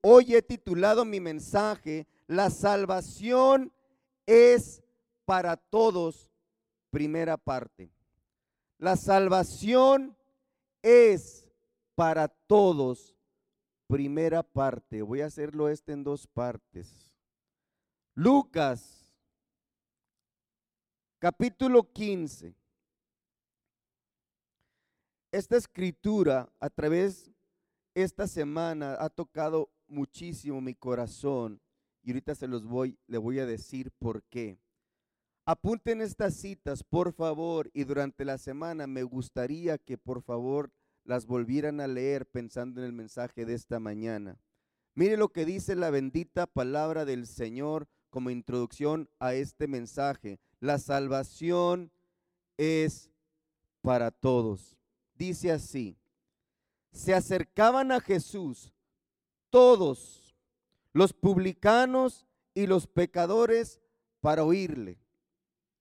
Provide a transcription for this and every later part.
Hoy he titulado mi mensaje, La salvación es para todos, primera parte. La salvación es para todos, primera parte. Voy a hacerlo este en dos partes. Lucas, capítulo 15. Esta escritura a través esta semana ha tocado muchísimo mi corazón y ahorita se los voy, le voy a decir por qué. Apunten estas citas, por favor, y durante la semana me gustaría que por favor las volvieran a leer pensando en el mensaje de esta mañana. Mire lo que dice la bendita palabra del Señor como introducción a este mensaje. La salvación es para todos. Dice así, se acercaban a Jesús todos, los publicanos y los pecadores, para oírle.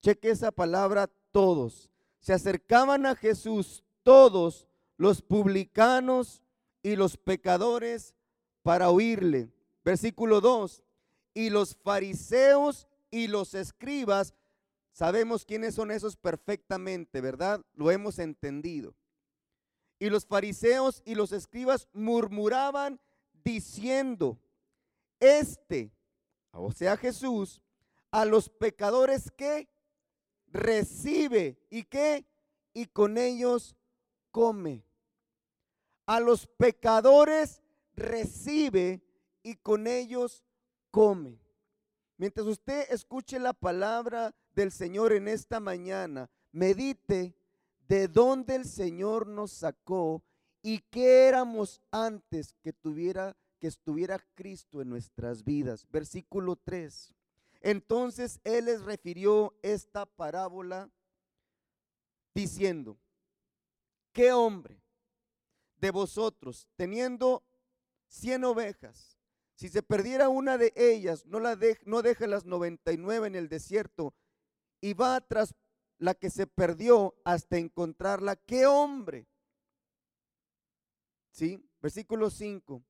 Cheque esa palabra todos. Se acercaban a Jesús todos, los publicanos y los pecadores, para oírle. Versículo 2. Y los fariseos y los escribas, sabemos quiénes son esos perfectamente, ¿verdad? Lo hemos entendido. Y los fariseos y los escribas murmuraban diciendo, este, o sea Jesús, a los pecadores que recibe y que y con ellos come. A los pecadores recibe y con ellos come. Mientras usted escuche la palabra del Señor en esta mañana, medite de dónde el Señor nos sacó y qué éramos antes que tuviera que estuviera Cristo en nuestras vidas. Versículo 3. Entonces él les refirió esta parábola diciendo, ¿qué hombre de vosotros teniendo cien ovejas, si se perdiera una de ellas, no, la no deja las 99 en el desierto y va tras la que se perdió hasta encontrarla? ¿Qué hombre? ¿Sí? Versículo 5.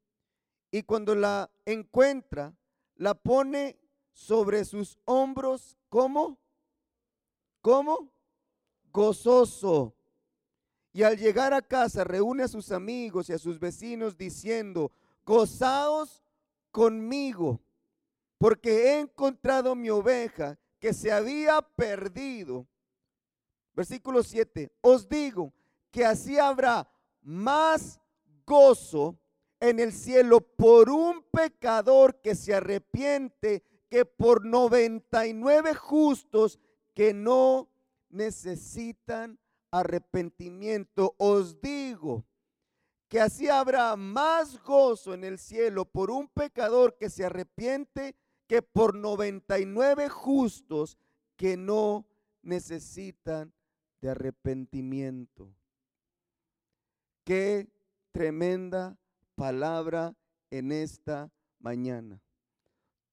Y cuando la encuentra, la pone sobre sus hombros, ¿cómo? ¿Cómo? Gozoso. Y al llegar a casa reúne a sus amigos y a sus vecinos diciendo, gozaos conmigo, porque he encontrado mi oveja que se había perdido. Versículo 7, os digo que así habrá más gozo en el cielo por un pecador que se arrepiente que por 99 justos que no necesitan arrepentimiento. Os digo que así habrá más gozo en el cielo por un pecador que se arrepiente que por 99 justos que no necesitan de arrepentimiento. Qué tremenda palabra en esta mañana.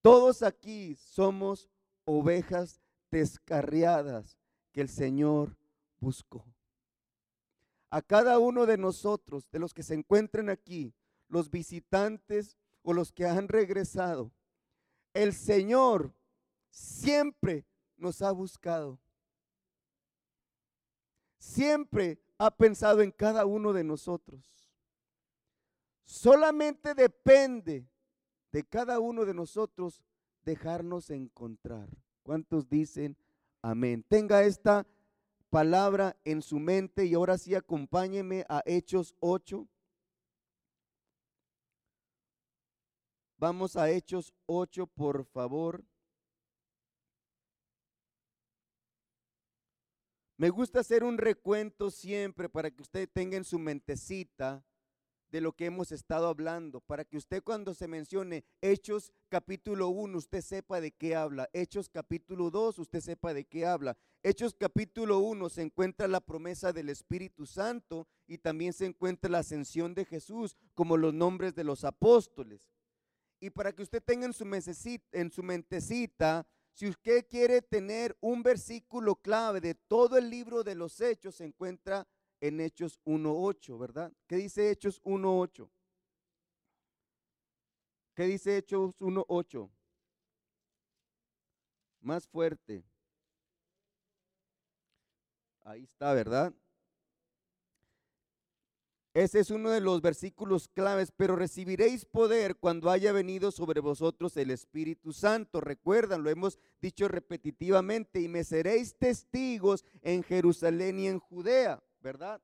Todos aquí somos ovejas descarriadas que el Señor buscó. A cada uno de nosotros, de los que se encuentran aquí, los visitantes o los que han regresado, el Señor siempre nos ha buscado. Siempre ha pensado en cada uno de nosotros. Solamente depende de cada uno de nosotros dejarnos encontrar. ¿Cuántos dicen amén? Tenga esta palabra en su mente y ahora sí acompáñeme a Hechos 8. Vamos a Hechos 8, por favor. Me gusta hacer un recuento siempre para que usted tenga en su mentecita de lo que hemos estado hablando, para que usted cuando se mencione Hechos capítulo 1, usted sepa de qué habla. Hechos capítulo 2, usted sepa de qué habla. Hechos capítulo 1 se encuentra la promesa del Espíritu Santo y también se encuentra la ascensión de Jesús como los nombres de los apóstoles. Y para que usted tenga en su, en su mentecita, si usted quiere tener un versículo clave de todo el libro de los Hechos, se encuentra en Hechos 1.8, ¿verdad? ¿Qué dice Hechos 1.8? ¿Qué dice Hechos 1.8? Más fuerte. Ahí está, ¿verdad? Ese es uno de los versículos claves, pero recibiréis poder cuando haya venido sobre vosotros el Espíritu Santo. Recuerdan, lo hemos dicho repetitivamente, y me seréis testigos en Jerusalén y en Judea, ¿verdad?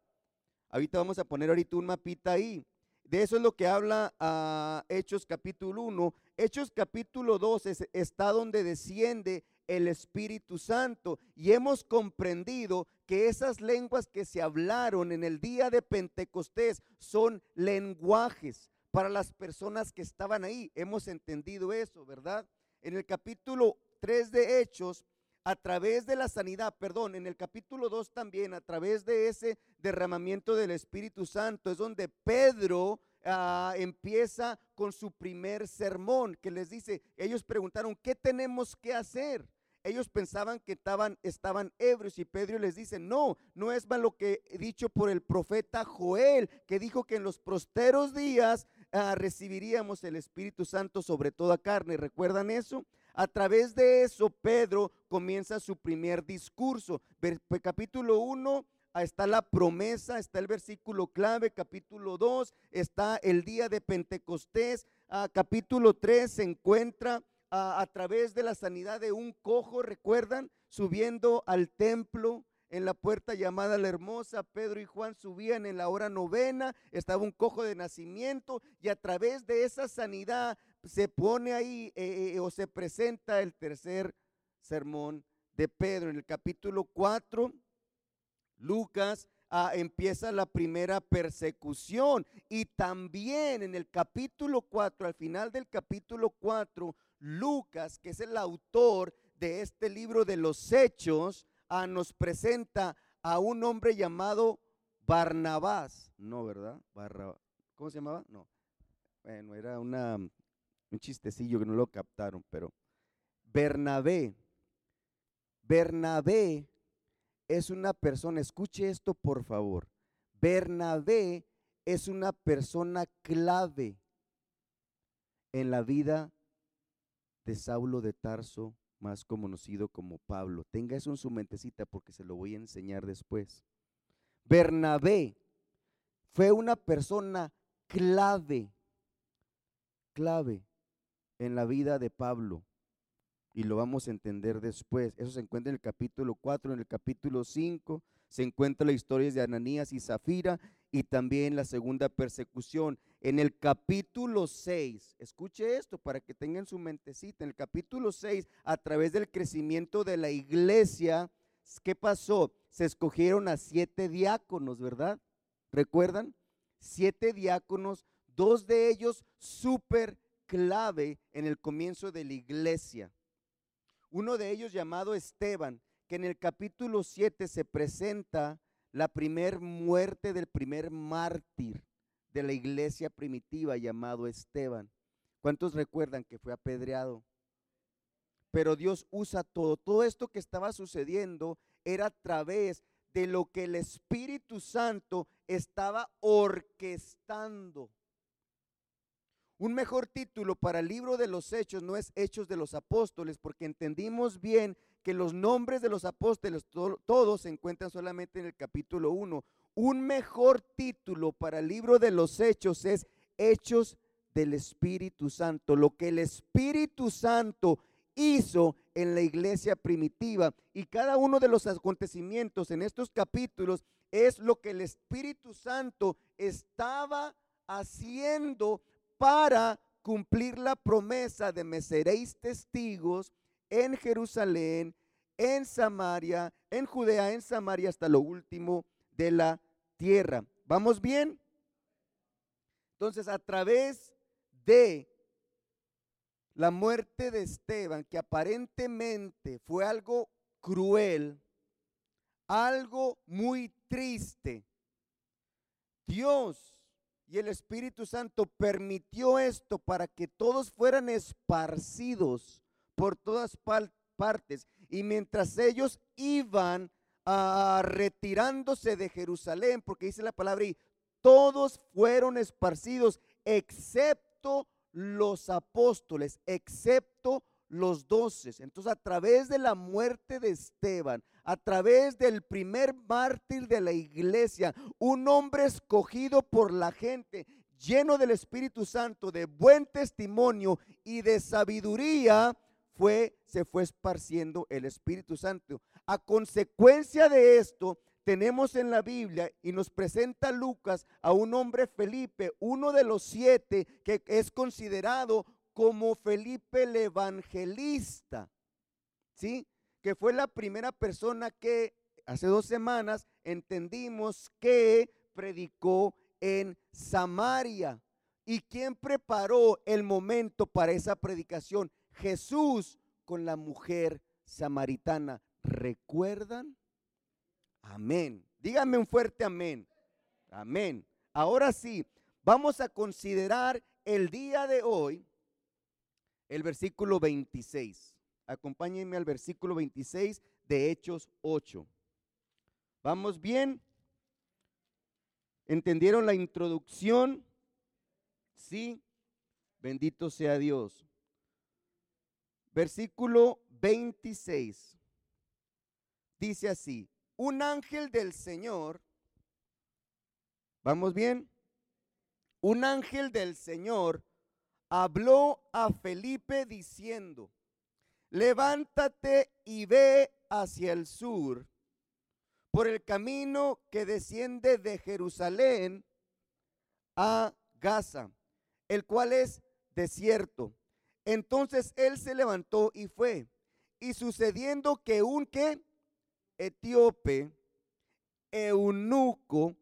Ahorita vamos a poner ahorita un mapita ahí. De eso es lo que habla ah, Hechos capítulo 1. Hechos capítulo 2 está donde desciende el Espíritu Santo y hemos comprendido que esas lenguas que se hablaron en el día de Pentecostés son lenguajes para las personas que estaban ahí. Hemos entendido eso, ¿verdad? En el capítulo 3 de Hechos, a través de la sanidad, perdón, en el capítulo 2 también, a través de ese derramamiento del Espíritu Santo, es donde Pedro ah, empieza con su primer sermón, que les dice, ellos preguntaron, ¿qué tenemos que hacer? ellos pensaban que estaban, ebrios y Pedro les dice, no, no es más lo que dicho por el profeta Joel, que dijo que en los prosteros días ah, recibiríamos el Espíritu Santo sobre toda carne. ¿Recuerdan eso? A través de eso, Pedro comienza su primer discurso. capítulo 1 ah, está la promesa, está el versículo clave, capítulo 2 está el día de Pentecostés, ah, capítulo 3 se encuentra a, través de la sanidad de un cojo, recuerdan, subiendo al templo en la puerta llamada la hermosa, Pedro y Juan subían en la hora novena, estaba un cojo de nacimiento y a través de esa sanidad se pone ahí eh, eh, o se presenta el tercer sermón de Pedro. En el capítulo 4, Lucas ah, empieza la primera persecución y también en el capítulo 4, al final del capítulo 4, Lucas, que es el autor de este libro de los Hechos, ah, nos presenta a un hombre llamado Barnabás. No, ¿verdad? ¿Cómo se llamaba? No. Bueno, era una, un chistecillo que no lo captaron, pero Bernabé. Bernabé es una persona, escuche esto por favor. Bernabé es una persona clave en la vida de Saulo de Tarso, más conocido como Pablo. Tenga eso en su mentecita porque se lo voy a enseñar después. Bernabé fue una persona clave, clave en la vida de Pablo. Y lo vamos a entender después. Eso se encuentra en el capítulo 4, en el capítulo 5 se encuentra la historia de Ananías y Zafira y también la segunda persecución. En el capítulo 6, escuche esto para que tengan su mentecita, en el capítulo 6, a través del crecimiento de la iglesia, ¿qué pasó? Se escogieron a siete diáconos, ¿verdad? ¿Recuerdan? Siete diáconos, dos de ellos súper clave en el comienzo de la iglesia. Uno de ellos llamado Esteban, que en el capítulo 7 se presenta la primer muerte del primer mártir de la iglesia primitiva llamado Esteban. ¿Cuántos recuerdan que fue apedreado? Pero Dios usa todo. Todo esto que estaba sucediendo era a través de lo que el Espíritu Santo estaba orquestando. Un mejor título para el libro de los hechos no es Hechos de los Apóstoles, porque entendimos bien que los nombres de los apóstoles todos se encuentran solamente en el capítulo 1. Un mejor título para el libro de los hechos es Hechos del Espíritu Santo, lo que el Espíritu Santo hizo en la iglesia primitiva. Y cada uno de los acontecimientos en estos capítulos es lo que el Espíritu Santo estaba haciendo para cumplir la promesa de me seréis testigos en Jerusalén, en Samaria, en Judea, en Samaria, hasta lo último de la tierra. ¿Vamos bien? Entonces, a través de la muerte de Esteban, que aparentemente fue algo cruel, algo muy triste, Dios y el Espíritu Santo permitió esto para que todos fueran esparcidos por todas partes. Y mientras ellos iban a retirándose de Jerusalén, porque dice la palabra, y todos fueron esparcidos, excepto los apóstoles, excepto los doces. Entonces, a través de la muerte de Esteban, a través del primer mártir de la iglesia, un hombre escogido por la gente, lleno del Espíritu Santo, de buen testimonio y de sabiduría, fue, se fue esparciendo el Espíritu Santo. A consecuencia de esto, tenemos en la Biblia y nos presenta Lucas a un hombre Felipe, uno de los siete que es considerado como Felipe el evangelista, ¿sí? Que fue la primera persona que hace dos semanas entendimos que predicó en Samaria. ¿Y quién preparó el momento para esa predicación? Jesús con la mujer samaritana. ¿Recuerdan? Amén. Díganme un fuerte amén. Amén. Ahora sí, vamos a considerar el día de hoy el versículo 26. Acompáñenme al versículo 26 de Hechos 8. ¿Vamos bien? ¿Entendieron la introducción? Sí. Bendito sea Dios. Versículo 26. Dice así, un ángel del Señor, ¿vamos bien? Un ángel del Señor habló a Felipe diciendo, levántate y ve hacia el sur por el camino que desciende de Jerusalén a Gaza, el cual es desierto. Entonces él se levantó y fue. Y sucediendo que un que etíope, eunuco,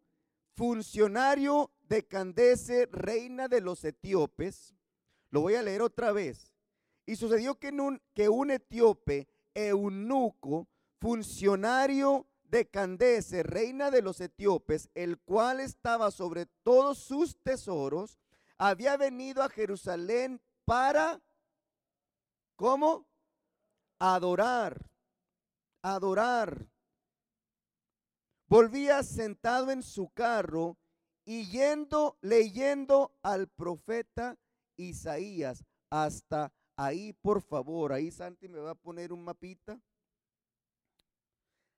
funcionario de Candace, reina de los etíopes, lo voy a leer otra vez. Y sucedió que, un, que un etíope, eunuco, funcionario de Candace, reina de los etíopes, el cual estaba sobre todos sus tesoros, había venido a Jerusalén para, ¿cómo? Adorar, adorar. Volvía sentado en su carro y yendo, leyendo al profeta Isaías. Hasta ahí, por favor. Ahí Santi me va a poner un mapita.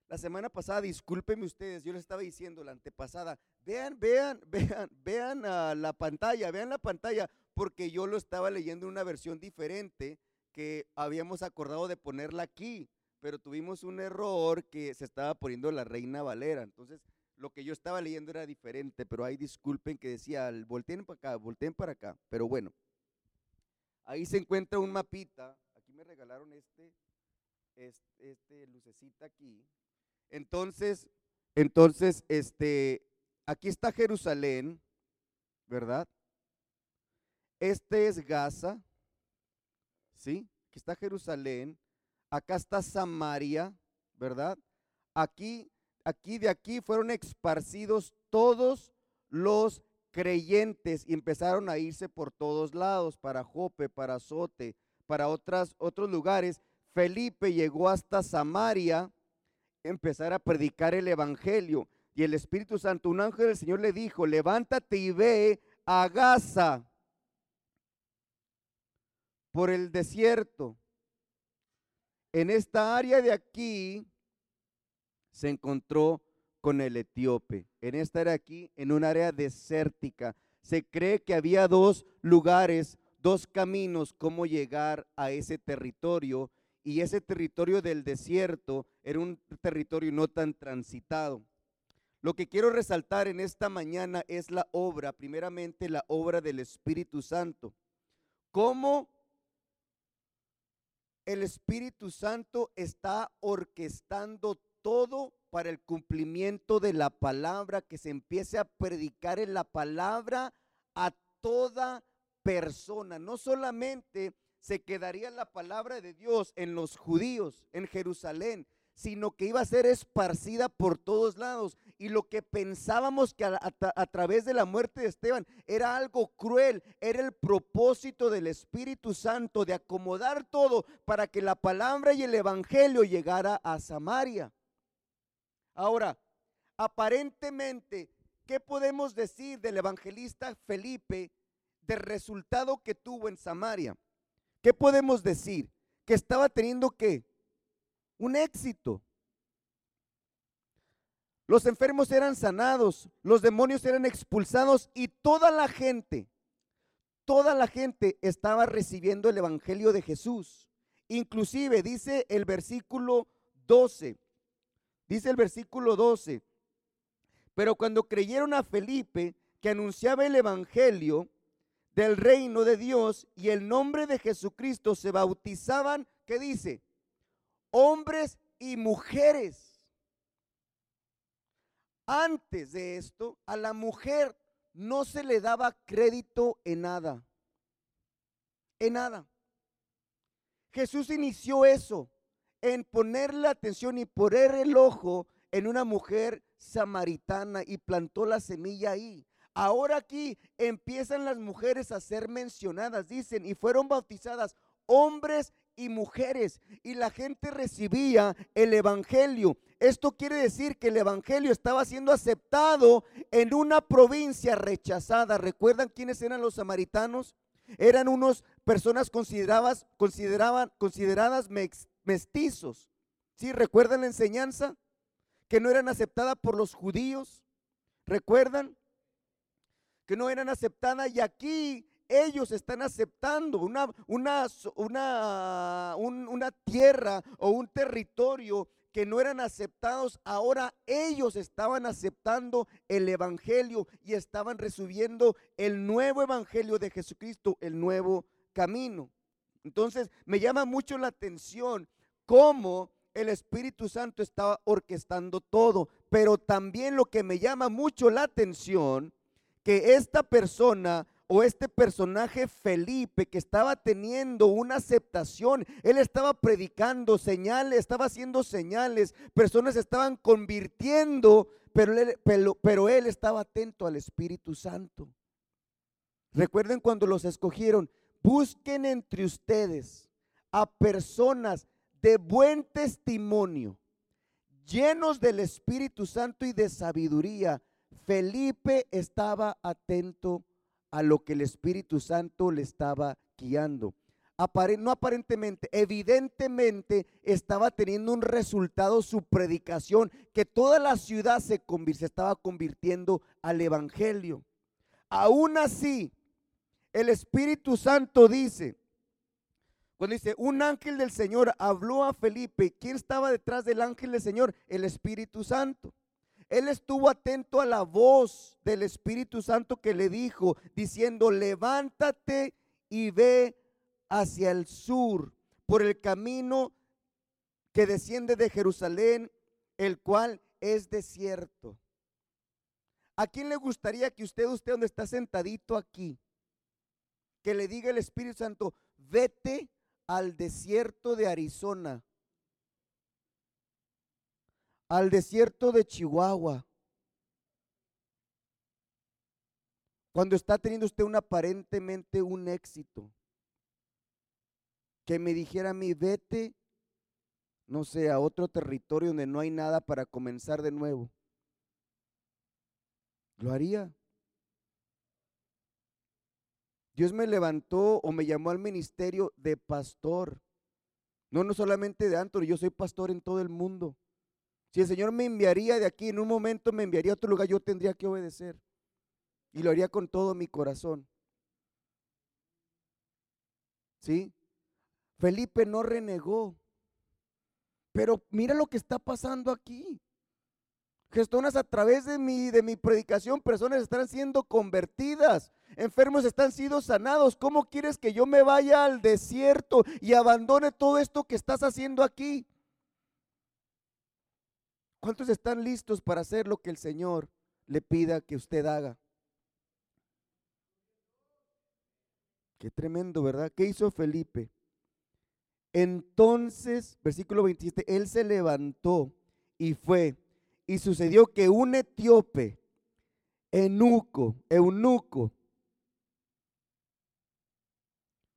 La semana pasada, discúlpenme ustedes, yo les estaba diciendo la antepasada, vean, vean, vean, vean la pantalla, vean la pantalla, porque yo lo estaba leyendo en una versión diferente que habíamos acordado de ponerla aquí, pero tuvimos un error que se estaba poniendo la Reina Valera. Entonces, lo que yo estaba leyendo era diferente, pero ahí disculpen que decía, volteen para acá, volteen para acá. Pero bueno, Ahí se encuentra un mapita. Aquí me regalaron este, este, lucecita aquí. Entonces, entonces, este, aquí está Jerusalén, ¿verdad? Este es Gaza, ¿sí? Aquí está Jerusalén. Acá está Samaria, ¿verdad? Aquí, aquí de aquí fueron esparcidos todos los creyentes y empezaron a irse por todos lados, para Jope, para Azote, para otros lugares. Felipe llegó hasta Samaria, empezar a predicar el Evangelio. Y el Espíritu Santo, un ángel del Señor le dijo, levántate y ve a Gaza por el desierto. En esta área de aquí se encontró con el etíope. En esta era aquí, en un área desértica. Se cree que había dos lugares, dos caminos cómo llegar a ese territorio. Y ese territorio del desierto era un territorio no tan transitado. Lo que quiero resaltar en esta mañana es la obra, primeramente la obra del Espíritu Santo. Cómo el Espíritu Santo está orquestando todo para el cumplimiento de la palabra, que se empiece a predicar en la palabra a toda persona. No solamente se quedaría la palabra de Dios en los judíos, en Jerusalén, sino que iba a ser esparcida por todos lados. Y lo que pensábamos que a, través de la muerte de Esteban era algo cruel, era el propósito del Espíritu Santo de acomodar todo para que la palabra y el Evangelio llegara a Samaria. Ahora, aparentemente, ¿qué podemos decir del evangelista Felipe del resultado que tuvo en Samaria. ¿Qué podemos decir? Que estaba teniendo que un éxito. Los enfermos eran sanados, los demonios eran expulsados y toda la gente, toda la gente estaba recibiendo el Evangelio de Jesús. Inclusive dice el versículo 12, dice el versículo 12, pero cuando creyeron a Felipe que anunciaba el Evangelio del reino de Dios y el nombre de Jesucristo, se bautizaban, ¿qué dice? Hombres y mujeres. Antes de esto, a la mujer no se le daba crédito en nada. En nada. Jesús inició eso, en ponerle atención y poner el ojo en una mujer samaritana y plantó la semilla ahí. Ahora aquí empiezan las mujeres a ser mencionadas, dicen, y fueron bautizadas hombres y mujeres, y la gente recibía el Evangelio. Esto quiere decir que el Evangelio estaba siendo aceptado en una provincia rechazada. ¿Recuerdan quiénes eran los samaritanos? Eran unos personas consideradas, consideraban, consideradas mestizos. ¿Sí? ¿Recuerdan la enseñanza? Que no eran aceptadas por los judíos. ¿Recuerdan? Que no eran aceptadas y aquí ellos están aceptando una, una, una, una tierra o un territorio que no eran aceptados, ahora ellos estaban aceptando el Evangelio y estaban recibiendo el nuevo Evangelio de Jesucristo, el nuevo camino. Entonces me llama mucho la atención cómo el Espíritu Santo estaba orquestando todo, pero también lo que me llama mucho la atención, que esta persona o este personaje Felipe que estaba teniendo una aceptación, él estaba predicando señales, estaba haciendo señales, personas estaban convirtiendo, pero él, pero, él estaba atento al Espíritu Santo. Recuerden cuando los escogieron, busquen entre ustedes a personas de buen testimonio, llenos del Espíritu Santo y de sabiduría. Felipe estaba atento a lo que el Espíritu Santo le estaba guiando. no aparentemente, evidentemente estaba teniendo un resultado su predicación, que toda la ciudad se, se estaba convirtiendo al Evangelio. Aún así, el Espíritu Santo dice, cuando dice, un ángel del Señor habló a Felipe, ¿quién estaba detrás del ángel del Señor? El Espíritu Santo. Él estuvo atento a la voz del Espíritu Santo que le dijo, diciendo, levántate y ve hacia el sur por el camino que desciende de Jerusalén, el cual es desierto. ¿A quién le gustaría que usted, usted donde está sentadito aquí, que le diga el Espíritu Santo, vete al desierto de Arizona al desierto de Chihuahua. Cuando está teniendo usted un aparentemente un éxito, que me dijera a mí, vete, no sé, a otro territorio donde no hay nada para comenzar de nuevo. Lo haría. Dios me levantó o me llamó al ministerio de pastor. No, no solamente de Antonio, yo soy pastor en todo el mundo. Si el Señor me enviaría de aquí, en un momento me enviaría a otro lugar, yo tendría que obedecer. Y lo haría con todo mi corazón. ¿Sí? Felipe no renegó. Pero mira lo que está pasando aquí. Gestonas a través de mi, de mi predicación, personas están siendo convertidas, enfermos están siendo sanados. ¿Cómo quieres que yo me vaya al desierto y abandone todo esto que estás haciendo aquí? ¿Cuántos están listos para hacer lo que el Señor le pida que usted haga? Qué tremendo, ¿verdad? ¿Qué hizo Felipe? Entonces, versículo 27, él se levantó y fue. Y sucedió que un etíope, eunuco, eunuco,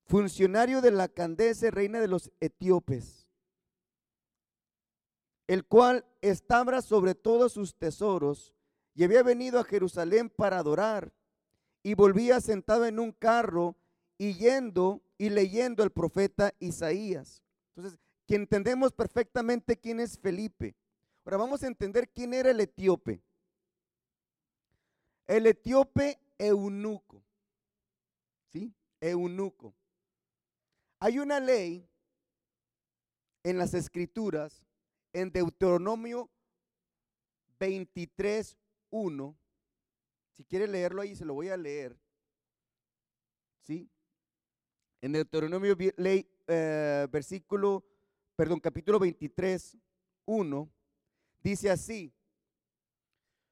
funcionario de la Candace, reina de los etíopes, el cual estaba sobre todos sus tesoros y había venido a Jerusalén para adorar. y volvía sentado en un carro y yendo y leyendo el profeta Isaías. Entonces, que entendemos perfectamente quién es Felipe. Ahora vamos a entender quién era el etíope. El etíope eunuco. ¿Sí? Eunuco. Hay una ley en las escrituras, en Deuteronomio 23.1. Si quiere leerlo ahí, se lo voy a leer. ¿Sí? En Deuteronomio, ley, eh, versículo, perdón, capítulo 23, 1, dice así,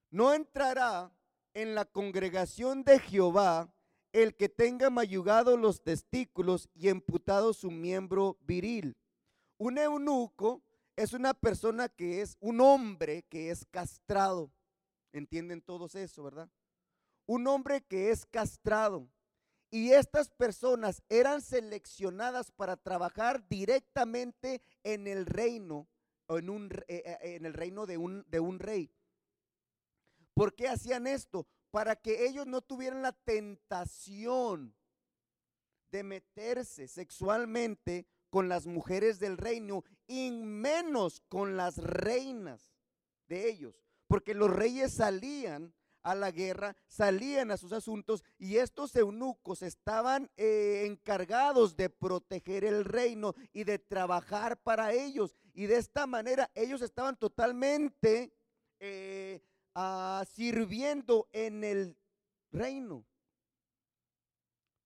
no entrará en la congregación de Jehová el que tenga mayugado los testículos y emputado su miembro viril. Un eunuco es una persona que es un hombre que es castrado. ¿Entienden todos eso, verdad? Un hombre que es castrado. Y estas personas eran seleccionadas para trabajar directamente en el reino, en, un, eh, eh, en el reino de un, de un rey. ¿Por qué hacían esto? Para que ellos no tuvieran la tentación de meterse sexualmente con las mujeres del reino y menos con las reinas de ellos. Porque los reyes salían a la guerra, salían a sus asuntos y estos eunucos estaban eh, encargados de proteger el reino y de trabajar para ellos. Y de esta manera ellos estaban totalmente eh, ah, sirviendo en el reino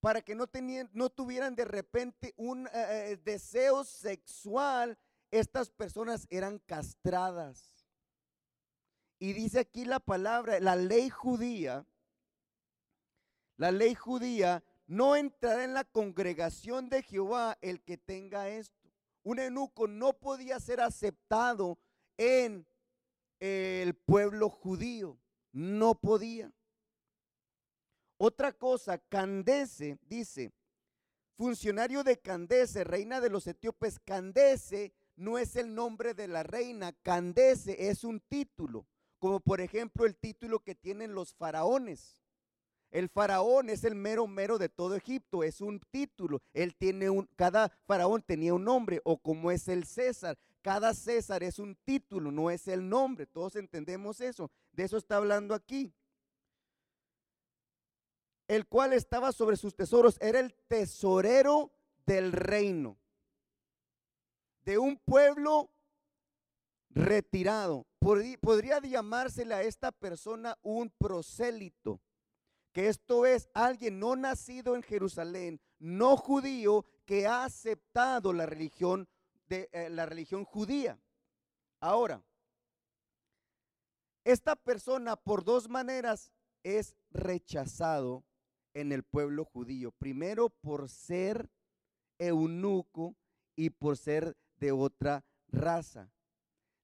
para que no, tenían, no tuvieran de repente un eh, deseo sexual, estas personas eran castradas. Y dice aquí la palabra, la ley judía, la ley judía no entrará en la congregación de Jehová el que tenga esto. Un eunuco no podía ser aceptado en el pueblo judío, no podía. Otra cosa, Candese dice, funcionario de Candese, reina de los etíopes, Candese no es el nombre de la reina, Candese es un título como por ejemplo el título que tienen los faraones. El faraón es el mero mero de todo Egipto, es un título. Él tiene un, cada faraón tenía un nombre, o como es el César. Cada César es un título, no es el nombre. Todos entendemos eso. De eso está hablando aquí. El cual estaba sobre sus tesoros, era el tesorero del reino, de un pueblo retirado. Podría llamársele a esta persona un prosélito, que esto es alguien no nacido en Jerusalén, no judío, que ha aceptado la religión de eh, la religión judía. Ahora, esta persona por dos maneras es rechazado en el pueblo judío. Primero por ser eunuco y por ser de otra raza.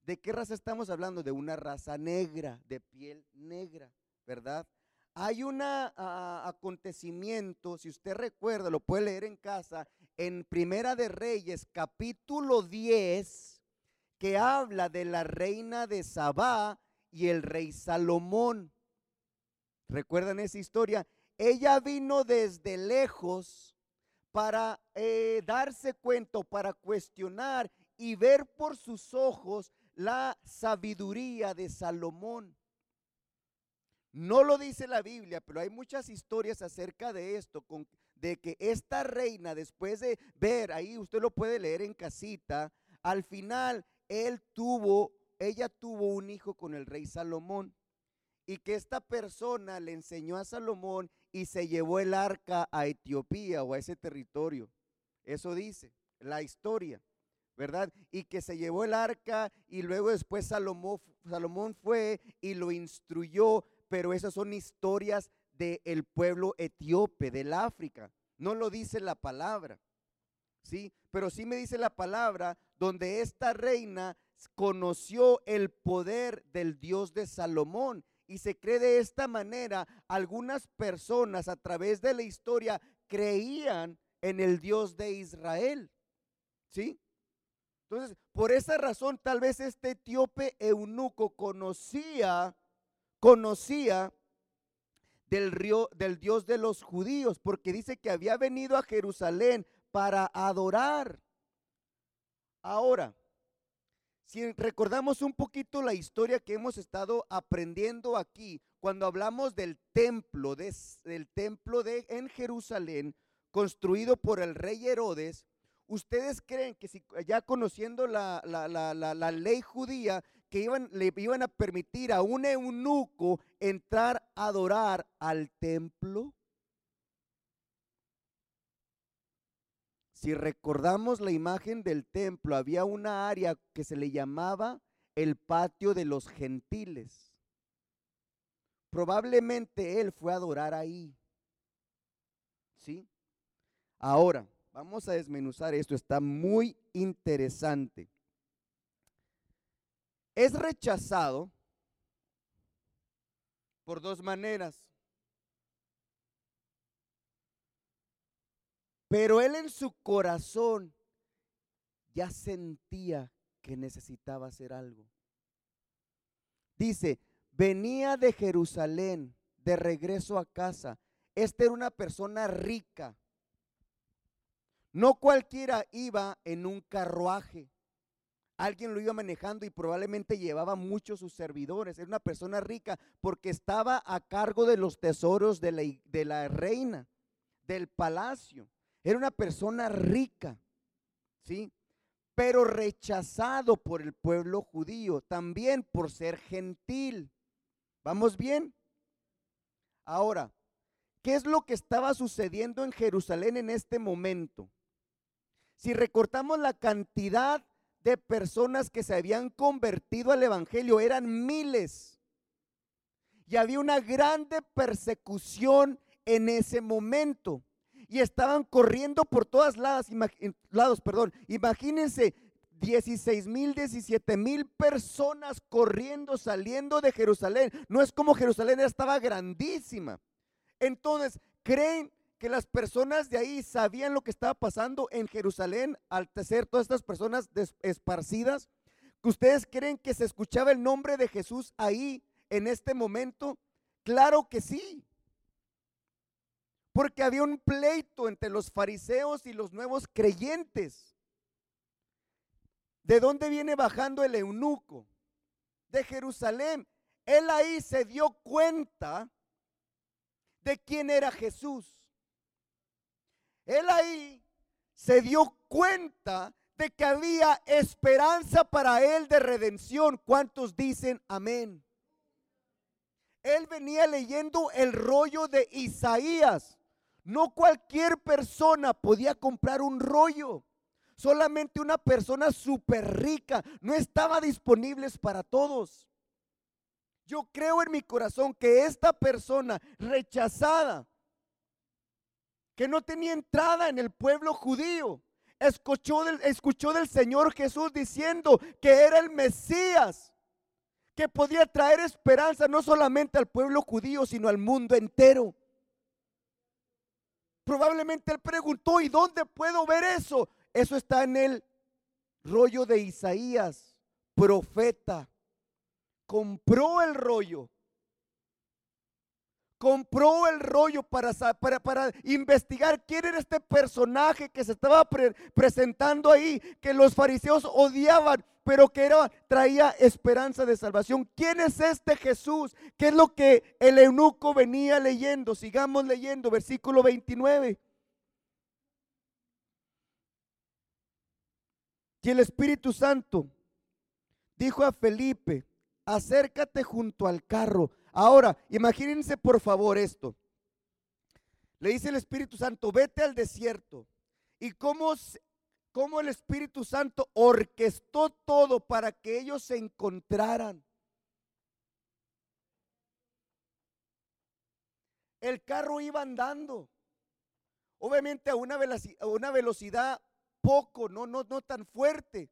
¿De qué raza estamos hablando? De una raza negra, de piel negra, ¿verdad? Hay un acontecimiento, si usted recuerda, lo puede leer en casa, en Primera de Reyes, capítulo 10, que habla de la reina de Sabá y el rey Salomón. ¿Recuerdan esa historia? Ella vino desde lejos para eh, darse cuenta, para cuestionar y ver por sus ojos la sabiduría de Salomón. No lo dice la Biblia, pero hay muchas historias acerca de esto, de que esta reina, después de ver, ahí usted lo puede leer en casita, al final él tuvo, ella tuvo un hijo con el rey Salomón. Y que esta persona le enseñó a Salomón y se llevó el arca a Etiopía o a ese territorio. Eso dice la historia. ¿verdad? Y que se llevó el arca y luego después Salomón, Salomón fue y lo instruyó, pero esas son historias del pueblo etíope, del África. No lo dice la palabra, ¿sí? Pero sí me dice la palabra donde esta reina conoció el poder del Dios de Salomón. Y se cree de esta manera, algunas personas a través de la historia creían en el Dios de Israel. ¿Sí? Entonces, por esa razón, tal vez este etíope eunuco conocía, conocía del, río, del Dios de los judíos, porque dice que había venido a Jerusalén para adorar. Ahora, si recordamos un poquito la historia que hemos estado aprendiendo aquí, cuando hablamos del templo, del templo de, en Jerusalén, construido por el rey Herodes, ¿ustedes creen que si ya conociendo la, la ley judía, que iban, le iban a permitir a un eunuco entrar a adorar al templo? Si recordamos la imagen del templo, había una área que se le llamaba el patio de los gentiles. Probablemente él fue a adorar ahí. ¿Sí? Ahora, vamos a desmenuzar esto, está muy interesante es rechazado por dos maneras. Pero él en su corazón ya sentía que necesitaba hacer algo. Dice, venía de Jerusalén de regreso a casa. Esta era una persona rica. No cualquiera iba en un carruaje alguien lo iba manejando y probablemente llevaba muchos sus servidores. Era una persona rica porque estaba a cargo de los tesoros de la, de la reina, del palacio. Era una persona rica, ¿sí? Pero rechazado por el pueblo judío, también por ser gentil. ¿Vamos bien? Ahora, ¿qué es lo que estaba sucediendo en Jerusalén en este momento? Si recortamos la cantidad de personas que se habían convertido al Evangelio, eran miles. Y había una grande persecución en ese momento. Y estaban corriendo por todas lados, lados perdón. Imagínense 16 mil, 17 mil personas corriendo, saliendo de Jerusalén. No es como Jerusalén estaba grandísima. Entonces, ¿creen que las personas de ahí sabían lo que estaba pasando en Jerusalén al ser todas estas personas esparcidas? ¿Que ustedes creen que se escuchaba el nombre de Jesús ahí en este momento? Claro que sí. Porque había un pleito entre los fariseos y los nuevos creyentes. ¿De dónde viene bajando el eunuco? De Jerusalén. Él ahí se dio cuenta de quién era Jesús. Él ahí se dio cuenta de que había esperanza para él de redención. ¿Cuántos dicen amén? Él venía leyendo el rollo de Isaías. No cualquier persona podía comprar un rollo. Solamente una persona súper rica. No estaba disponible para todos. Yo creo en mi corazón que esta persona rechazada que no tenía entrada en el pueblo judío. Escuchó del, escuchó del Señor Jesús diciendo que era el Mesías, que podía traer esperanza no solamente al pueblo judío, sino al mundo entero. Probablemente él preguntó, ¿y dónde puedo ver eso? Eso está en el rollo de Isaías, profeta. Compró el rollo compró el rollo para, para, para, investigar quién era este personaje que se estaba presentando ahí, que los fariseos odiaban, pero que era, traía esperanza de salvación. ¿Quién es este Jesús? ¿Qué es lo que el eunuco venía leyendo? Sigamos leyendo, versículo 29. Y el Espíritu Santo dijo a Felipe, acércate junto al carro. Ahora, imagínense por favor esto. Le dice el Espíritu Santo, vete al desierto. ¿Y cómo, cómo el Espíritu Santo orquestó todo para que ellos se encontraran? El carro iba andando. Obviamente a una velocidad, a una velocidad poco, no, no, no tan fuerte.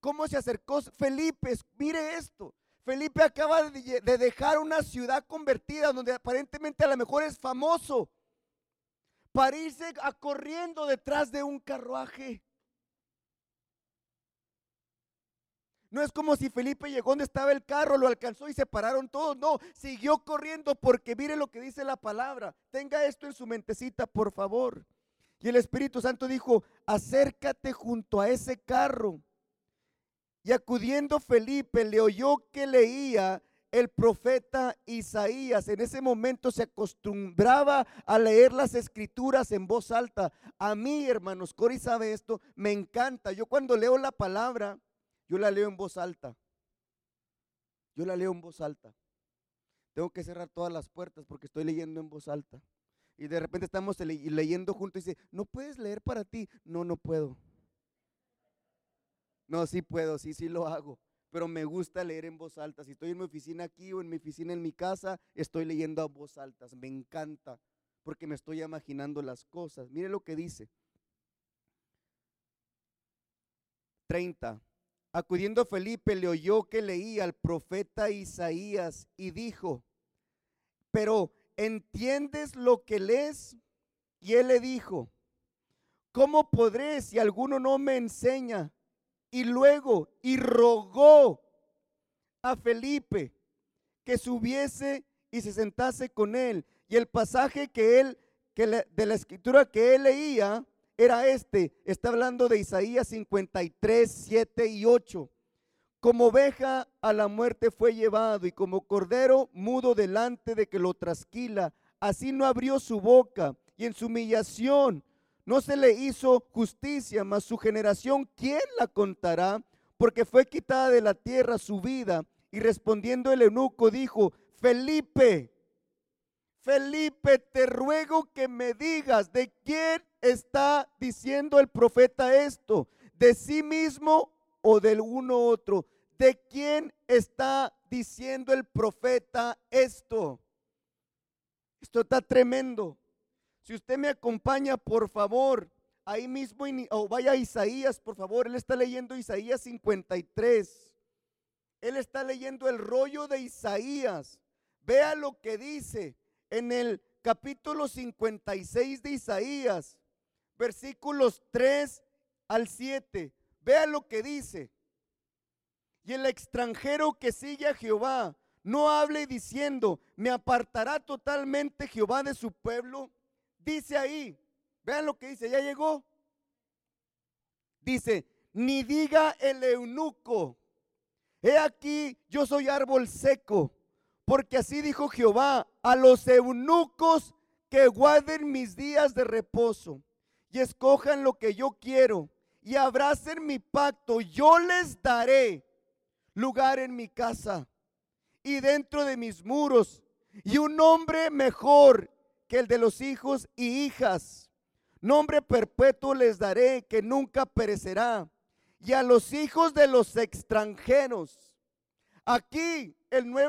¿Cómo se acercó Felipe? Mire esto. Felipe acaba de dejar una ciudad convertida donde aparentemente a lo mejor es famoso para irse a corriendo detrás de un carruaje. No es como si Felipe llegó donde estaba el carro, lo alcanzó y se pararon todos. No, siguió corriendo porque mire lo que dice la palabra. Tenga esto en su mentecita, por favor. Y el Espíritu Santo dijo, acércate junto a ese carro. Y acudiendo Felipe le oyó que leía el profeta Isaías. En ese momento se acostumbraba a leer las escrituras en voz alta. A mí, hermanos, Cori sabe esto, me encanta. Yo cuando leo la palabra, yo la leo en voz alta. Yo la leo en voz alta. Tengo que cerrar todas las puertas porque estoy leyendo en voz alta. Y de repente estamos leyendo juntos y dice, ¿no puedes leer para ti? No, no puedo. No, sí puedo, sí, sí lo hago pero me gusta leer en voz alta. Si estoy en mi oficina aquí o en mi oficina en mi casa, estoy leyendo a voz alta. Me encanta porque me estoy imaginando las cosas. Mire lo que dice. 30. Acudiendo Felipe le oyó que leía al profeta Isaías y dijo, pero ¿entiendes lo que lees? Y él le dijo, ¿cómo podré si alguno no me enseña? Y luego y rogó a Felipe que subiese y se sentase con él. Y el pasaje que él, que de la escritura que él leía era este. Está hablando de Isaías 53, 7 y 8. Como oveja a la muerte fue llevado y como cordero mudo delante de que lo trasquila, así no abrió su boca y en su humillación no se le hizo justicia, mas su generación, ¿quién la contará? Porque fue quitada de la tierra su vida. Y respondiendo el eunuco dijo, Felipe, Felipe, te ruego que me digas de quién está diciendo el profeta esto, de sí mismo o del uno otro. ¿De quién está diciendo el profeta esto? Esto está tremendo. Si usted me acompaña, por favor, ahí mismo, o vaya a Isaías, por favor, él está leyendo Isaías 53. Él está leyendo el rollo de Isaías. Vea lo que dice en el capítulo 56 de Isaías, versículos 3 al 7. Vea lo que dice. Y el extranjero que sigue a Jehová no hable diciendo, me apartará totalmente Jehová de su pueblo Dice ahí, vean lo que dice, ya llegó. Dice, ni diga el eunuco, he aquí yo soy árbol seco, porque así dijo Jehová a los eunucos que guarden mis días de reposo y escojan lo que yo quiero y abracen mi pacto, yo les daré lugar en mi casa y dentro de mis muros y un nombre mejor que el de los hijos y hijas. Nombre perpetuo les daré que nunca perecerá. Y a los hijos de los extranjeros. Aquí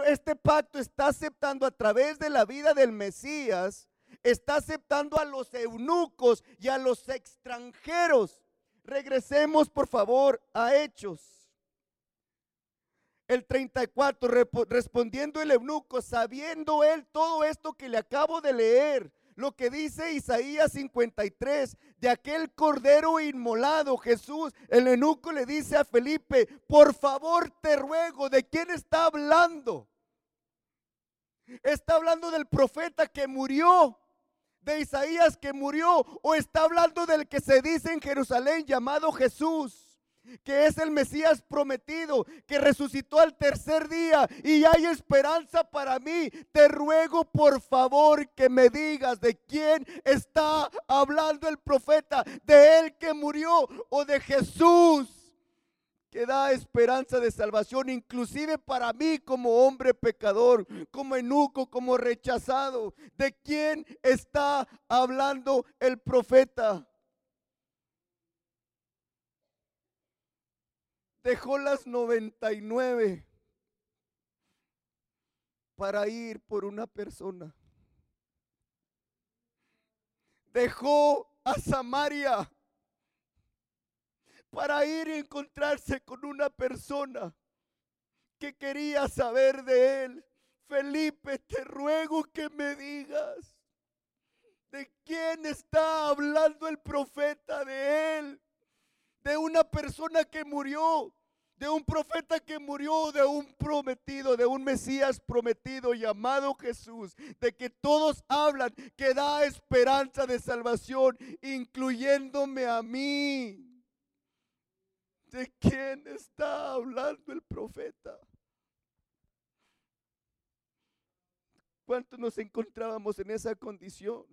este pacto está aceptando a través de la vida del Mesías, está aceptando a los eunucos y a los extranjeros. Regresemos por favor a Hechos el 34, respondiendo el eunuco, sabiendo él todo esto que le acabo de leer, lo que dice Isaías 53, de aquel cordero inmolado, Jesús, el eunuco le dice a Felipe, por favor te ruego, ¿de quién está hablando? ¿Está hablando del profeta que murió? ¿De Isaías que murió? ¿O está hablando del que se dice en Jerusalén llamado Jesús? Que es el Mesías prometido, que resucitó al tercer día y hay esperanza para mí. Te ruego por favor que me digas de quién está hablando el profeta, de él que murió o de Jesús que da esperanza de salvación, inclusive para mí como hombre pecador, como enuco, como rechazado. ¿De quién está hablando el profeta? Dejó las 99 para ir por una persona. Dejó a Samaria para ir y encontrarse con una persona que quería saber de él. Felipe, te ruego que me digas de quién está hablando el profeta de él de una persona que murió, de un profeta que murió, de un prometido, de un Mesías prometido llamado Jesús, de que todos hablan, que da esperanza de salvación, incluyéndome a mí. ¿De quién está hablando el profeta? ¿Cuánto nos encontrábamos en esa condición?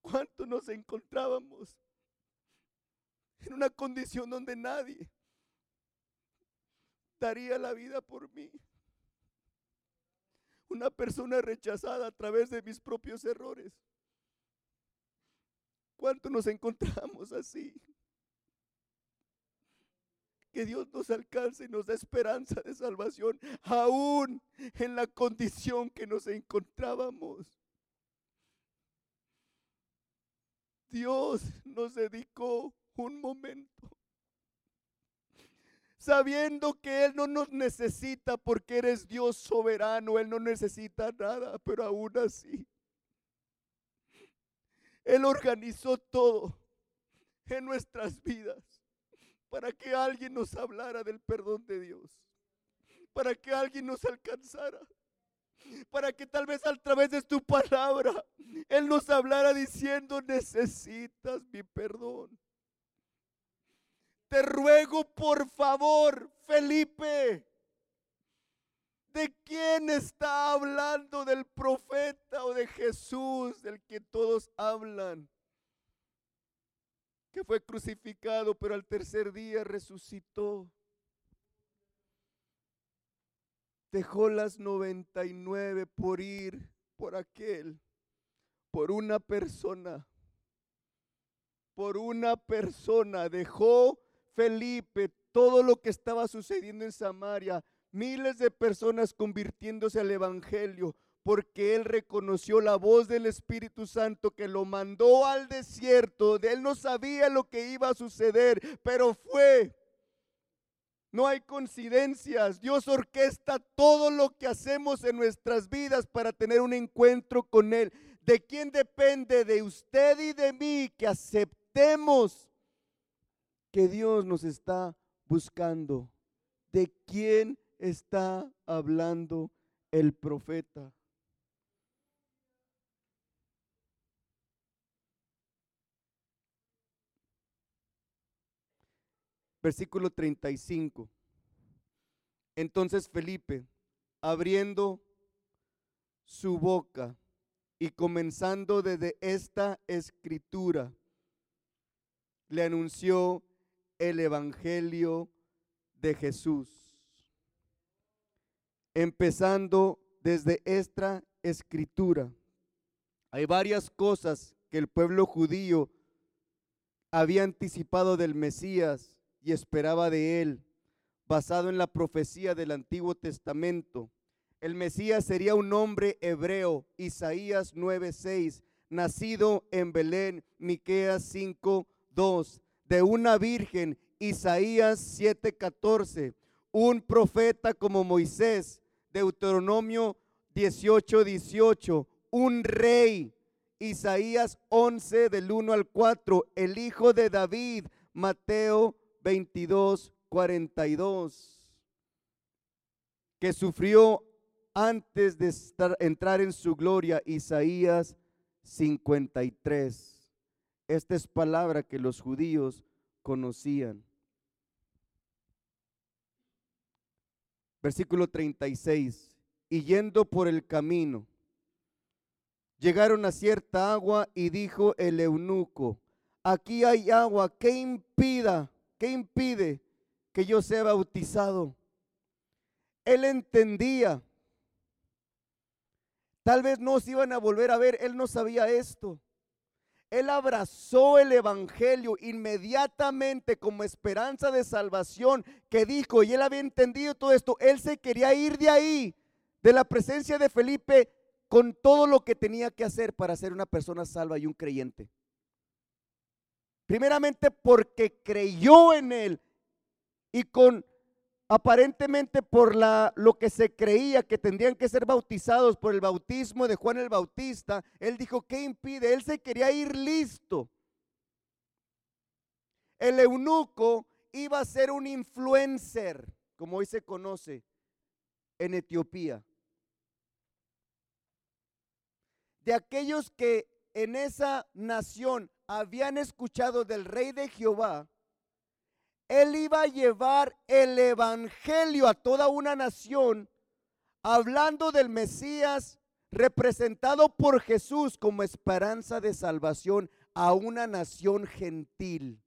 ¿Cuánto nos encontrábamos en una condición donde nadie daría la vida por mí. Una persona rechazada a través de mis propios errores. ¿Cuánto nos encontramos así? Que Dios nos alcance y nos da esperanza de salvación, aún en la condición que nos encontrábamos. Dios nos dedicó un momento. Sabiendo que Él no nos necesita porque eres Dios soberano, Él no necesita nada, pero aún así, Él organizó todo en nuestras vidas para que alguien nos hablara del perdón de Dios, para que alguien nos alcanzara, para que tal vez a través de tu palabra Él nos hablara diciendo, necesitas mi perdón. Te ruego por favor, Felipe. ¿De quién está hablando? ¿Del profeta o de Jesús, del que todos hablan? Que fue crucificado, pero al tercer día resucitó. Dejó las 99 por ir por aquel, por una persona. Por una persona dejó Felipe, todo lo que estaba sucediendo en Samaria, miles de personas convirtiéndose al Evangelio, porque él reconoció la voz del Espíritu Santo que lo mandó al desierto. De él no sabía lo que iba a suceder, pero fue. No hay coincidencias. Dios orquesta todo lo que hacemos en nuestras vidas para tener un encuentro con Él. ¿De quién depende? De usted y de mí que aceptemos que Dios nos está buscando. ¿De quién está hablando el profeta? Versículo 35. Entonces Felipe, abriendo su boca y comenzando desde esta escritura, le anunció el Evangelio de Jesús. Empezando desde esta escritura. Hay varias cosas que el pueblo judío había anticipado del Mesías y esperaba de él, basado en la profecía del Antiguo Testamento. El Mesías sería un hombre hebreo, Isaías 9:6, nacido en Belén, Miqueas 5:2 de una virgen, Isaías 7:14, un profeta como Moisés, Deuteronomio 18:18, 18, un rey, Isaías 11 del 1 al 4, el hijo de David, Mateo 22, 42, que sufrió antes de estar, entrar en su gloria, Isaías 53. Esta es palabra que los judíos conocían. Versículo 36. Y yendo por el camino, llegaron a cierta agua y dijo el eunuco, aquí hay agua, ¿qué impida? ¿Qué impide que yo sea bautizado? Él entendía. Tal vez no se iban a volver a ver, él no sabía esto. Él abrazó el Evangelio inmediatamente como esperanza de salvación que dijo, y él había entendido todo esto, él se quería ir de ahí, de la presencia de Felipe, con todo lo que tenía que hacer para ser una persona salva y un creyente. Primeramente porque creyó en él y con aparentemente por la, lo que se creía que tendrían que ser bautizados por el bautismo de Juan el Bautista, él dijo, ¿qué impide? Él se quería ir listo. El eunuco iba a ser un influencer, como hoy se conoce, en Etiopía. De aquellos que en esa nación habían escuchado del rey de Jehová, él iba a llevar el evangelio a toda una nación, hablando del Mesías representado por Jesús como esperanza de salvación a una nación gentil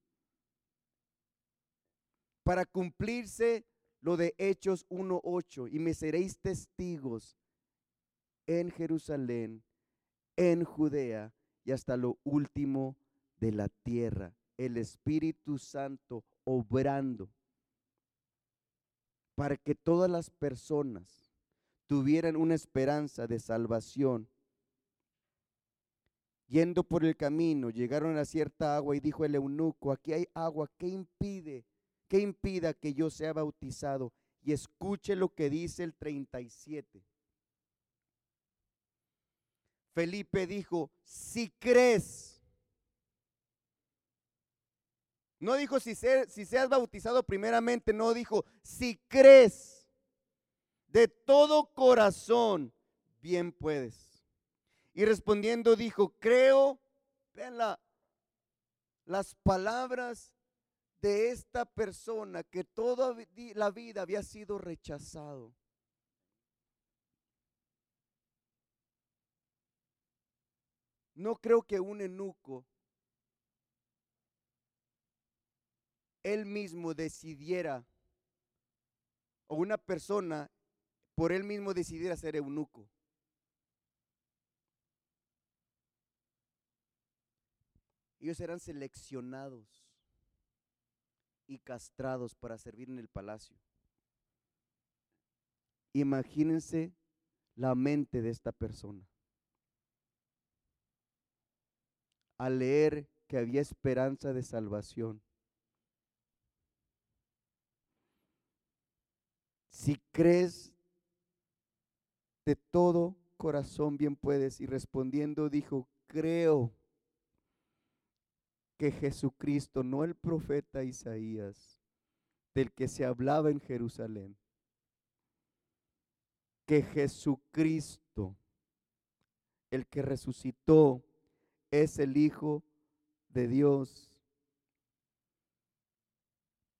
para cumplirse lo de Hechos 1.8 y me seréis testigos en Jerusalén, en Judea y hasta lo último de la tierra. El Espíritu Santo obrando para que todas las personas tuvieran una esperanza de salvación. Yendo por el camino, llegaron a cierta agua y dijo el eunuco, aquí hay agua, ¿qué impide? ¿Qué impida que yo sea bautizado? Y escuche lo que dice el 37. Felipe dijo, si crees, no dijo si, si seas bautizado primeramente, no dijo si crees de todo corazón, bien puedes. Y respondiendo dijo, creo, vean las palabras de esta persona que toda la vida había sido rechazado. No creo que un enuco él mismo decidiera o una persona por él mismo decidiera ser eunuco. Ellos eran seleccionados y castrados para servir en el palacio. Imagínense la mente de esta persona. Al leer que había esperanza de salvación. Si crees de todo corazón bien puedes. Y respondiendo dijo, creo que Jesucristo, no el profeta Isaías, del que se hablaba en Jerusalén, que Jesucristo, el que resucitó, es el Hijo de Dios.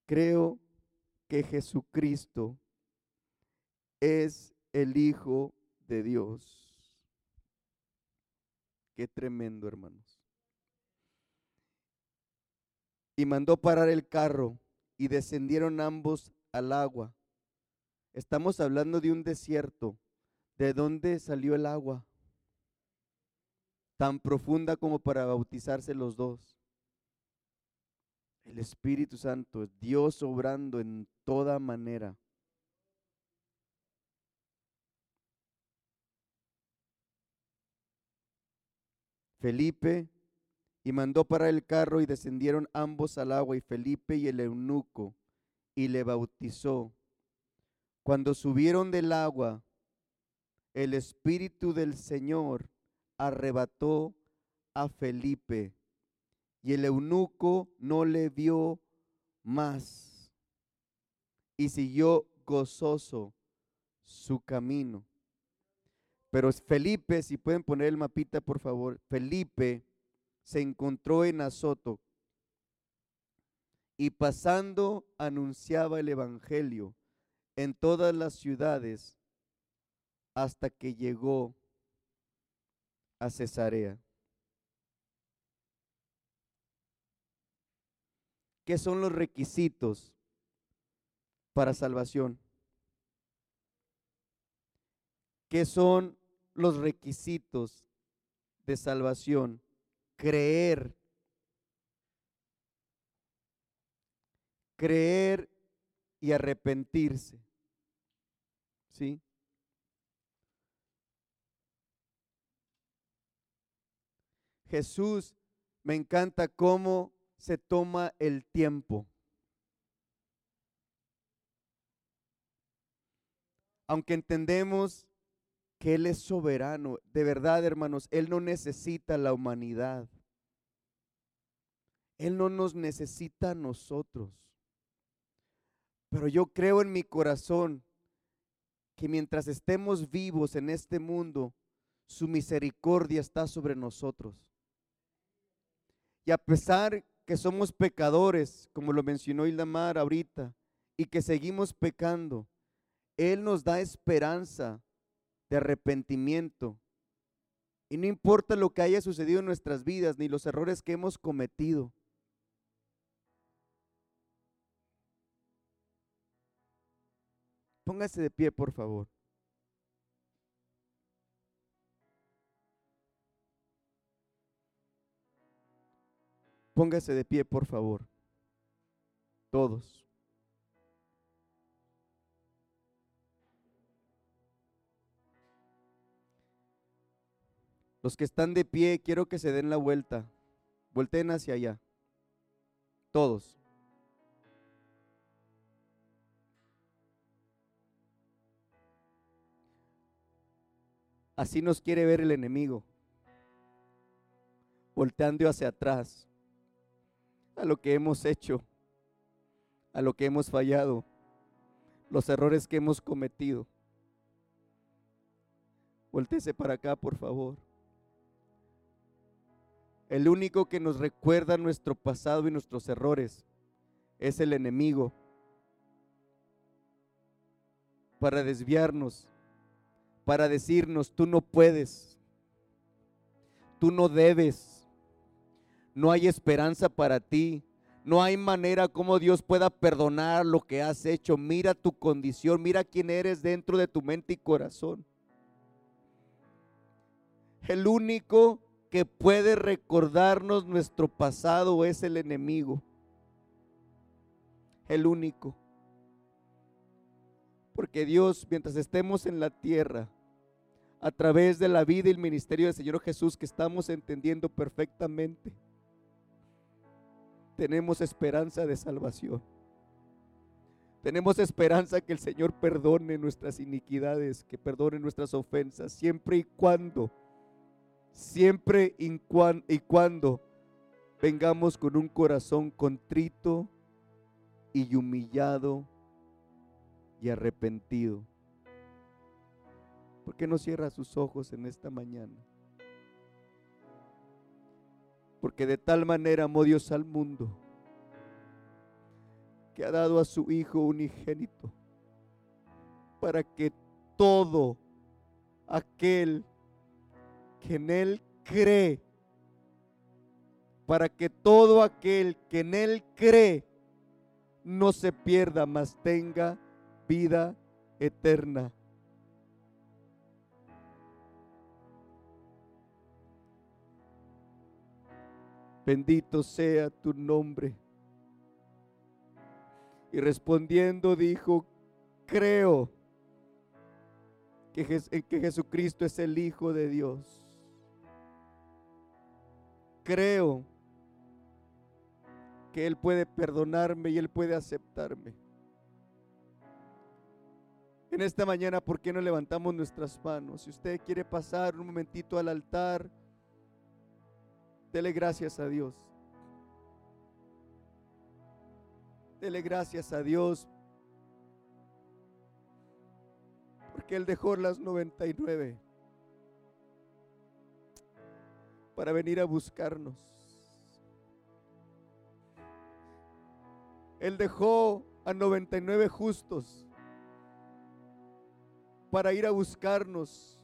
Creo que Jesucristo es el Hijo de Dios. Qué tremendo, hermanos. Y mandó parar el carro y descendieron ambos al agua. Estamos hablando de un desierto. ¿De dónde salió el agua? Tan profunda como para bautizarse los dos. El Espíritu Santo, Dios obrando en toda manera. Felipe y mandó para el carro y descendieron ambos al agua y Felipe y el eunuco y le bautizó. Cuando subieron del agua, el Espíritu del Señor arrebató a Felipe y el eunuco no le vio más y siguió gozoso su camino. Pero Felipe, si pueden poner el mapita, por favor. Felipe se encontró en Azoto y pasando anunciaba el Evangelio en todas las ciudades hasta que llegó a Cesarea. ¿Qué son los requisitos para salvación? ¿Qué son los requisitos de salvación, creer, creer y arrepentirse. ¿Sí? Jesús me encanta cómo se toma el tiempo. Aunque entendemos que Él es soberano. De verdad, hermanos, Él no necesita la humanidad. Él no nos necesita a nosotros. Pero yo creo en mi corazón que mientras estemos vivos en este mundo, su misericordia está sobre nosotros. Y a pesar que somos pecadores, como lo mencionó Ildamar ahorita, y que seguimos pecando, Él nos da esperanza de arrepentimiento. Y no importa lo que haya sucedido en nuestras vidas, ni los errores que hemos cometido. Póngase de pie, por favor. Póngase de pie, por favor. Todos. Los que están de pie, quiero que se den la vuelta. Volteen hacia allá. Todos. Así nos quiere ver el enemigo, volteando hacia atrás a lo que hemos hecho, a lo que hemos fallado, los errores que hemos cometido. Voltese para acá, por favor. El único que nos recuerda nuestro pasado y nuestros errores es el enemigo para desviarnos para decirnos, tú no puedes, tú no debes, no hay esperanza para ti, no hay manera como Dios pueda perdonar lo que has hecho. Mira tu condición, mira quién eres dentro de tu mente y corazón. El único que puede recordarnos nuestro pasado es el enemigo. El único. Porque Dios, mientras estemos en la tierra, a través de la vida y el ministerio del Señor Jesús que estamos entendiendo perfectamente, tenemos esperanza de salvación. Tenemos esperanza que el Señor perdone nuestras iniquidades, que perdone nuestras ofensas, siempre y cuando, siempre y cuando vengamos con un corazón contrito y humillado y arrepentido. ¿Por qué no cierra sus ojos en esta mañana? Porque de tal manera amó Dios al mundo que ha dado a su Hijo unigénito para que todo aquel que en Él cree, para que todo aquel que en Él cree no se pierda, mas tenga vida eterna. bendito sea tu nombre. Y respondiendo dijo, creo que, que Jesucristo es el Hijo de Dios. Creo que Él puede perdonarme y Él puede aceptarme. En esta mañana, ¿por qué no levantamos nuestras manos? Si usted quiere pasar un momentito al altar, Dele gracias a Dios. Dele gracias a Dios. Porque Él dejó las 99 para venir a buscarnos. Él dejó a 99 justos para ir a buscarnos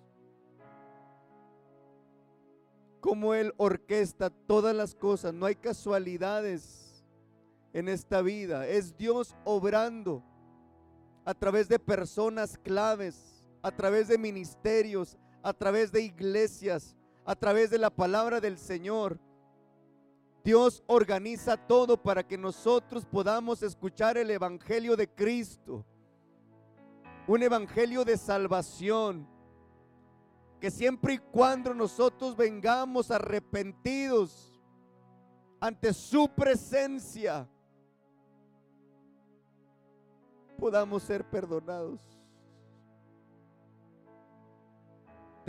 cómo Él orquesta todas las cosas. No hay casualidades en esta vida. Es Dios obrando a través de personas claves, a través de ministerios, a través de iglesias, a través de la palabra del Señor. Dios organiza todo para que nosotros podamos escuchar el Evangelio de Cristo. Un Evangelio de salvación que siempre y cuando nosotros vengamos arrepentidos ante su presencia, podamos ser perdonados.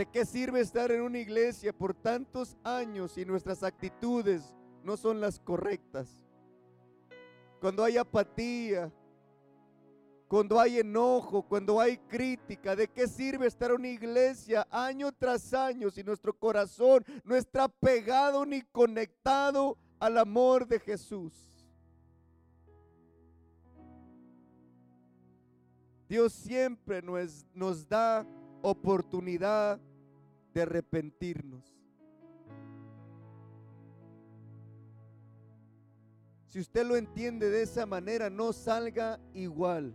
¿De qué sirve estar en una iglesia por tantos años y nuestras actitudes no son las correctas? Cuando hay apatía, cuando hay enojo, cuando hay crítica, ¿de qué sirve estar en una iglesia año tras año si nuestro corazón no está pegado ni conectado al amor de Jesús? Dios siempre nos da oportunidad de arrepentirnos. Si usted lo entiende de esa manera, no salga igual.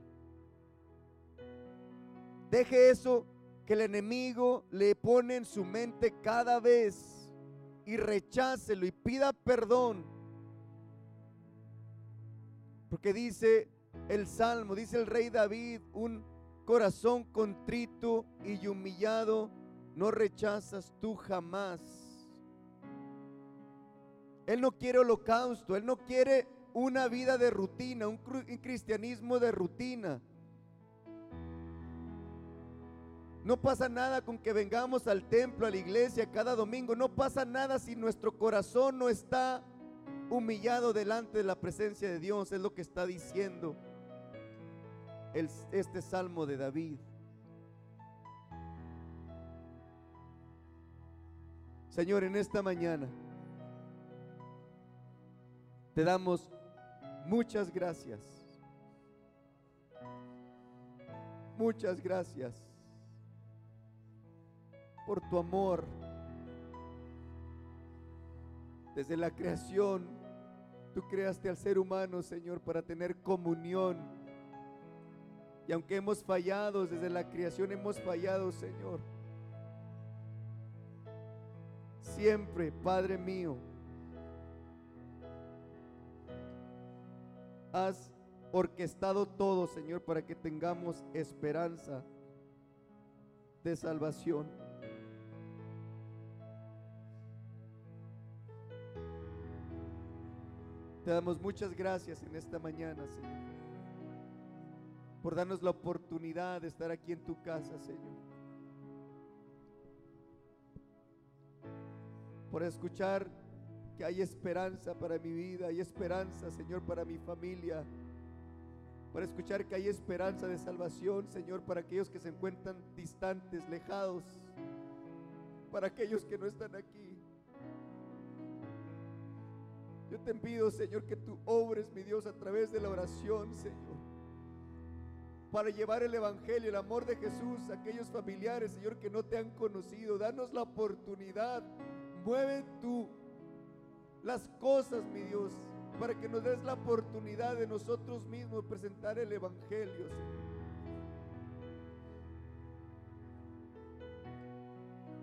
Deje eso que el enemigo le pone en su mente cada vez y rechácelo y pida perdón. Porque dice el Salmo, dice el rey David, un corazón contrito y humillado no rechazas tú jamás. Él no quiere holocausto, Él no quiere una vida de rutina, un, cristianismo de rutina. No pasa nada con que vengamos al templo, a la iglesia cada domingo. No pasa nada si nuestro corazón no está humillado delante de la presencia de Dios. Es lo que está diciendo este salmo de David. Señor, en esta mañana te damos muchas gracias. Muchas gracias por tu amor. Desde la creación, tú creaste al ser humano, Señor, para tener comunión. Y aunque hemos fallado, desde la creación hemos fallado, Señor. Siempre, Padre mío, has orquestado todo, Señor, para que tengamos esperanza de salvación. Te damos muchas gracias en esta mañana, Señor, por darnos la oportunidad de estar aquí en tu casa, Señor. Por escuchar que hay esperanza para mi vida, hay esperanza, Señor, para mi familia. Para escuchar que hay esperanza de salvación, Señor, para aquellos que se encuentran distantes, lejados, para aquellos que no están aquí. Yo te pido, Señor, que tú obres, mi Dios, a través de la oración, Señor, para llevar el Evangelio, el amor de Jesús a aquellos familiares, Señor, que no te han conocido. Danos la oportunidad. Mueve tú las cosas, mi Dios, para que nos des la oportunidad de nosotros mismos presentar el Evangelio,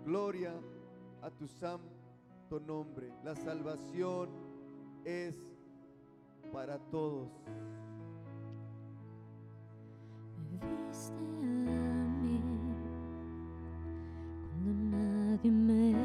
Gloria a tu santo nombre. La salvación es para todos. Me viste a mí cuando nadie me